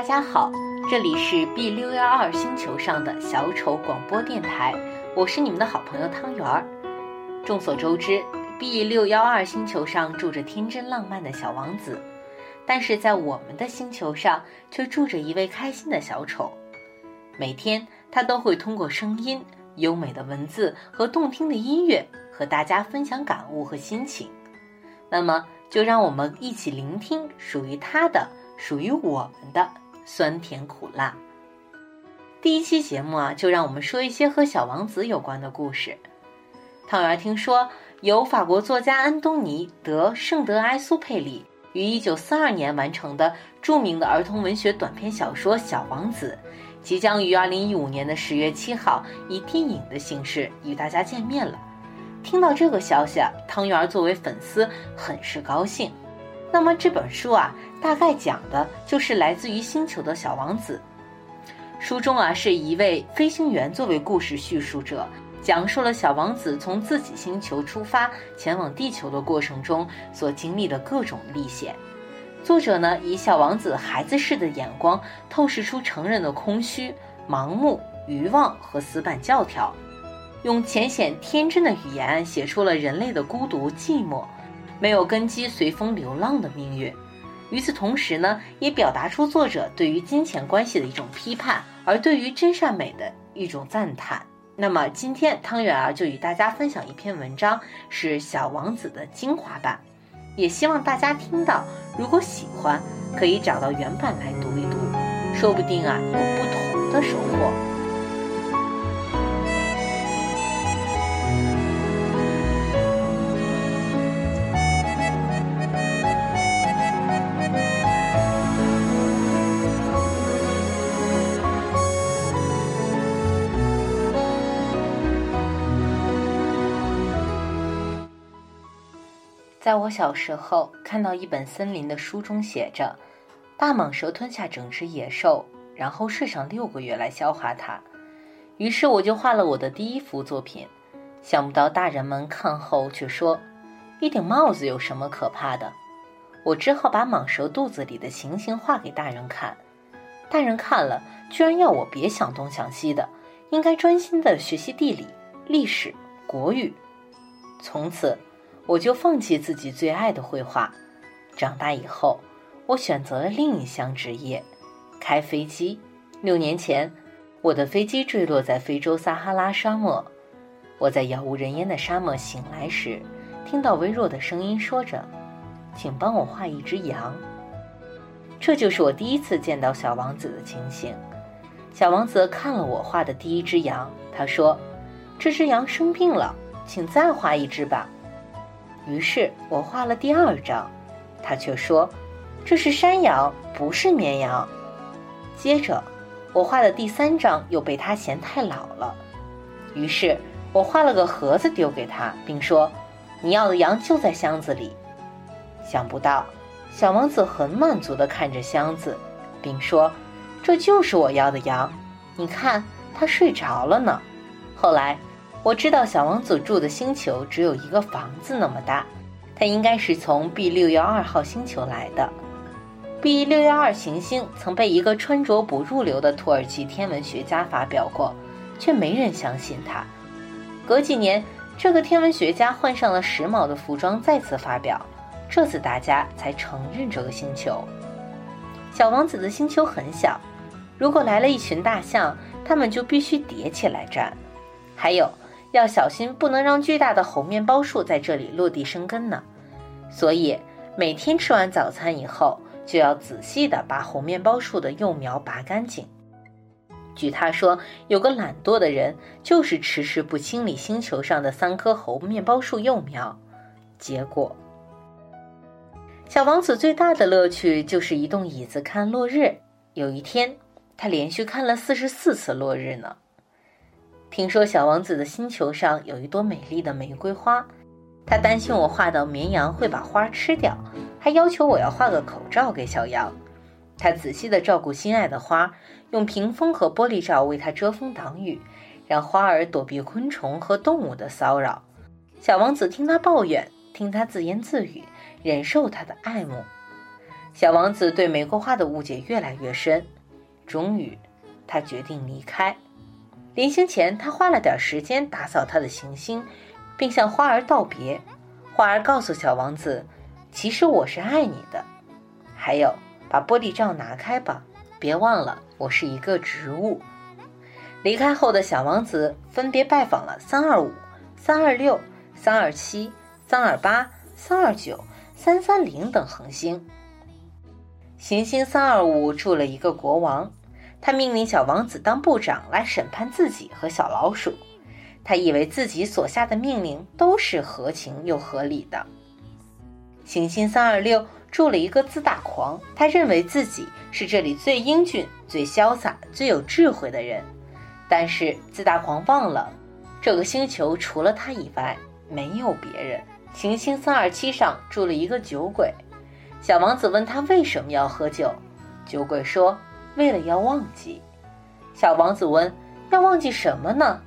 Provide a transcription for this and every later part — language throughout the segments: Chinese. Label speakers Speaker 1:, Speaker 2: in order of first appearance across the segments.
Speaker 1: 大家好，这里是 B 六幺二星球上的小丑广播电台，我是你们的好朋友汤圆儿。众所周知，B 六幺二星球上住着天真浪漫的小王子，但是在我们的星球上却住着一位开心的小丑。每天，他都会通过声音、优美的文字和动听的音乐和大家分享感悟和心情。那么，就让我们一起聆听属于他的、属于我们的酸甜苦辣。第一期节目啊，就让我们说一些和小王子有关的故事。汤圆听说，由法国作家安东尼·德·圣德埃苏佩里于1942年完成的著名的儿童文学短篇小说《小王子》。即将于二零一五年的十月七号以电影的形式与大家见面了。听到这个消息，啊，汤圆作为粉丝很是高兴。那么这本书啊，大概讲的就是来自于星球的小王子。书中啊，是一位飞行员作为故事叙述者，讲述了小王子从自己星球出发前往地球的过程中所经历的各种历险。作者呢，以小王子孩子式的眼光，透视出成人的空虚、盲目、愚妄和死板教条，用浅显天真的语言写出了人类的孤独、寂寞、没有根基、随风流浪的命运。与此同时呢，也表达出作者对于金钱关系的一种批判，而对于真善美的一种赞叹。那么今天汤圆儿就与大家分享一篇文章，是小王子的精华版。也希望大家听到，如果喜欢，可以找到原版来读一读，说不定啊有不同的收获。在我小时候看到一本森林的书中写着，大蟒蛇吞下整只野兽，然后睡上六个月来消化它。于是我就画了我的第一幅作品。想不到大人们看后却说，一顶帽子有什么可怕的？我只好把蟒蛇肚子里的情形画给大人看。大人看了，居然要我别想东想西的，应该专心的学习地理、历史、国语。从此。我就放弃自己最爱的绘画。长大以后，我选择了另一项职业——开飞机。六年前，我的飞机坠落在非洲撒哈拉沙漠。我在杳无人烟的沙漠醒来时，听到微弱的声音说着：“请帮我画一只羊。”这就是我第一次见到小王子的情形。小王子看了我画的第一只羊，他说：“这只羊生病了，请再画一只吧。”于是我画了第二张，他却说：“这是山羊，不是绵羊。”接着，我画的第三张又被他嫌太老了，于是我画了个盒子丢给他，并说：“你要的羊就在箱子里。”想不到，小王子很满足地看着箱子，并说：“这就是我要的羊，你看，它睡着了呢。”后来。我知道小王子住的星球只有一个房子那么大，他应该是从 B 六幺二号星球来的。B 六幺二行星曾被一个穿着不入流的土耳其天文学家发表过，却没人相信他。隔几年，这个天文学家换上了时髦的服装再次发表，这次大家才承认这个星球。小王子的星球很小，如果来了一群大象，他们就必须叠起来站。还有。要小心，不能让巨大的猴面包树在这里落地生根呢。所以每天吃完早餐以后，就要仔细的把猴面包树的幼苗拔干净。据他说，有个懒惰的人，就是迟迟不清理星球上的三棵猴面包树幼苗。结果，小王子最大的乐趣就是移动椅子看落日。有一天，他连续看了四十四次落日呢。听说小王子的星球上有一朵美丽的玫瑰花，他担心我画到绵羊会把花吃掉，还要求我要画个口罩给小羊。他仔细地照顾心爱的花，用屏风和玻璃罩为它遮风挡雨，让花儿躲避昆虫和动物的骚扰。小王子听他抱怨，听他自言自语，忍受他的爱慕。小王子对玫瑰花的误解越来越深，终于，他决定离开。临行前，他花了点时间打扫他的行星，并向花儿道别。花儿告诉小王子：“其实我是爱你的。”还有，把玻璃罩拿开吧，别忘了我是一个植物。离开后的小王子分别拜访了三二五、三二六、三二七、三二八、三二九、三三零等恒星。行星三二五住了一个国王。他命令小王子当部长来审判自己和小老鼠，他以为自己所下的命令都是合情又合理的。行星三二六住了一个自大狂，他认为自己是这里最英俊、最潇洒、最有智慧的人，但是自大狂忘了，这个星球除了他以外没有别人。行星三二七上住了一个酒鬼，小王子问他为什么要喝酒，酒鬼说。为了要忘记，小王子问：“要忘记什么呢？”“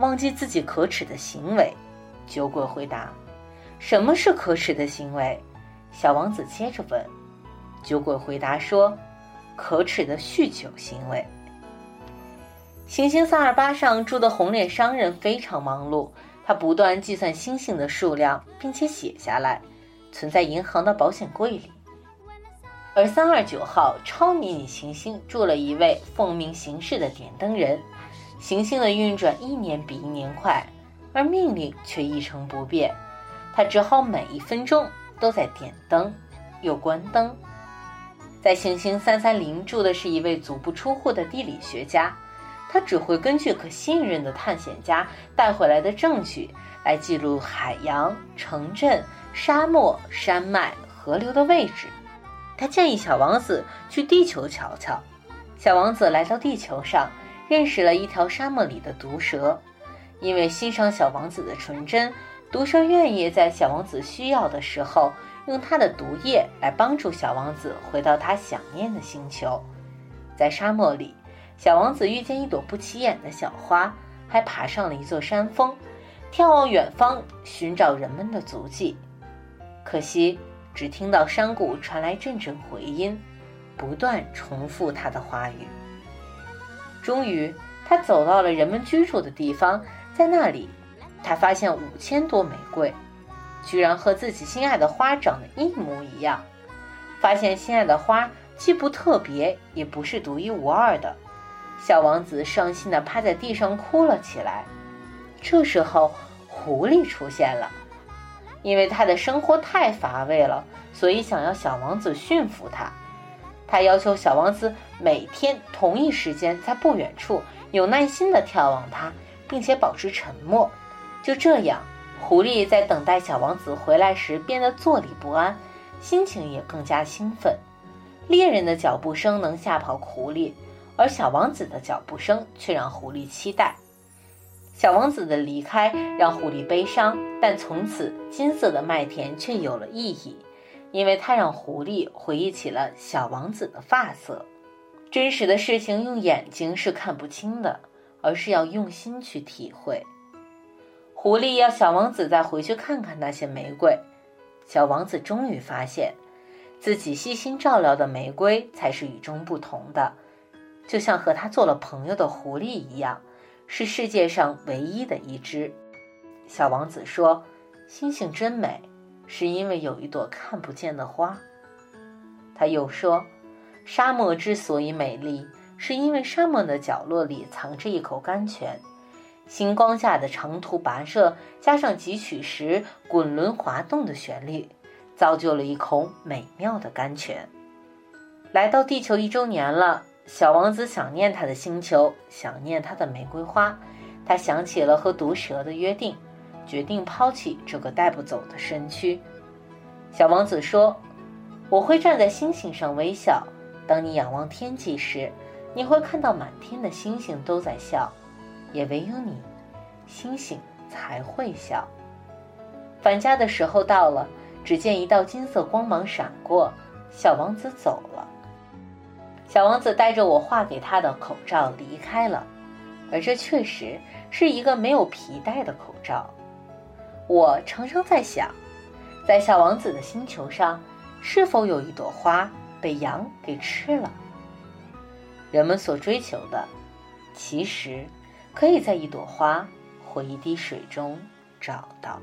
Speaker 1: 忘记自己可耻的行为。”酒鬼回答。“什么是可耻的行为？”小王子接着问。酒鬼回答说：“可耻的酗酒行为。”行星三二八上住的红脸商人非常忙碌，他不断计算星星的数量，并且写下来，存在银行的保险柜里。而三二九号超迷你行星住了一位奉命行事的点灯人，行星的运转一年比一年快，而命令却一成不变。他只好每一分钟都在点灯又关灯。在行星三三零住的是一位足不出户的地理学家，他只会根据可信任的探险家带回来的证据来记录海洋、城镇、沙漠、山脉、河流的位置。他建议小王子去地球瞧瞧。小王子来到地球上，认识了一条沙漠里的毒蛇。因为欣赏小王子的纯真，毒蛇愿意在小王子需要的时候，用它的毒液来帮助小王子回到他想念的星球。在沙漠里，小王子遇见一朵不起眼的小花，还爬上了一座山峰，眺望远方，寻找人们的足迹。可惜。只听到山谷传来阵阵回音，不断重复他的话语。终于，他走到了人们居住的地方，在那里，他发现五千朵玫瑰，居然和自己心爱的花长得一模一样。发现心爱的花既不特别，也不是独一无二的，小王子伤心地趴在地上哭了起来。这时候，狐狸出现了。因为他的生活太乏味了，所以想要小王子驯服他。他要求小王子每天同一时间在不远处有耐心地眺望他，并且保持沉默。就这样，狐狸在等待小王子回来时变得坐立不安，心情也更加兴奋。猎人的脚步声能吓跑狐狸，而小王子的脚步声却让狐狸期待。小王子的离开让狐狸悲伤，但从此金色的麦田却有了意义，因为它让狐狸回忆起了小王子的发色。真实的事情用眼睛是看不清的，而是要用心去体会。狐狸要小王子再回去看看那些玫瑰，小王子终于发现，自己细心照料的玫瑰才是与众不同的，就像和他做了朋友的狐狸一样。是世界上唯一的一只。小王子说：“星星真美，是因为有一朵看不见的花。”他又说：“沙漠之所以美丽，是因为沙漠的角落里藏着一口甘泉。星光下的长途跋涉，加上汲取时滚轮滑动的旋律，造就了一口美妙的甘泉。”来到地球一周年了。小王子想念他的星球，想念他的玫瑰花。他想起了和毒蛇的约定，决定抛弃这个带不走的身躯。小王子说：“我会站在星星上微笑。当你仰望天际时，你会看到满天的星星都在笑，也唯有你，星星才会笑。”返家的时候到了，只见一道金色光芒闪过，小王子走了。小王子带着我画给他的口罩离开了而这确实是一个没有皮带的口罩。我常常在想在小王子的星球上是否有一朵花被羊给吃了？人们所追求的其实可以在一朵花或一滴水中找到。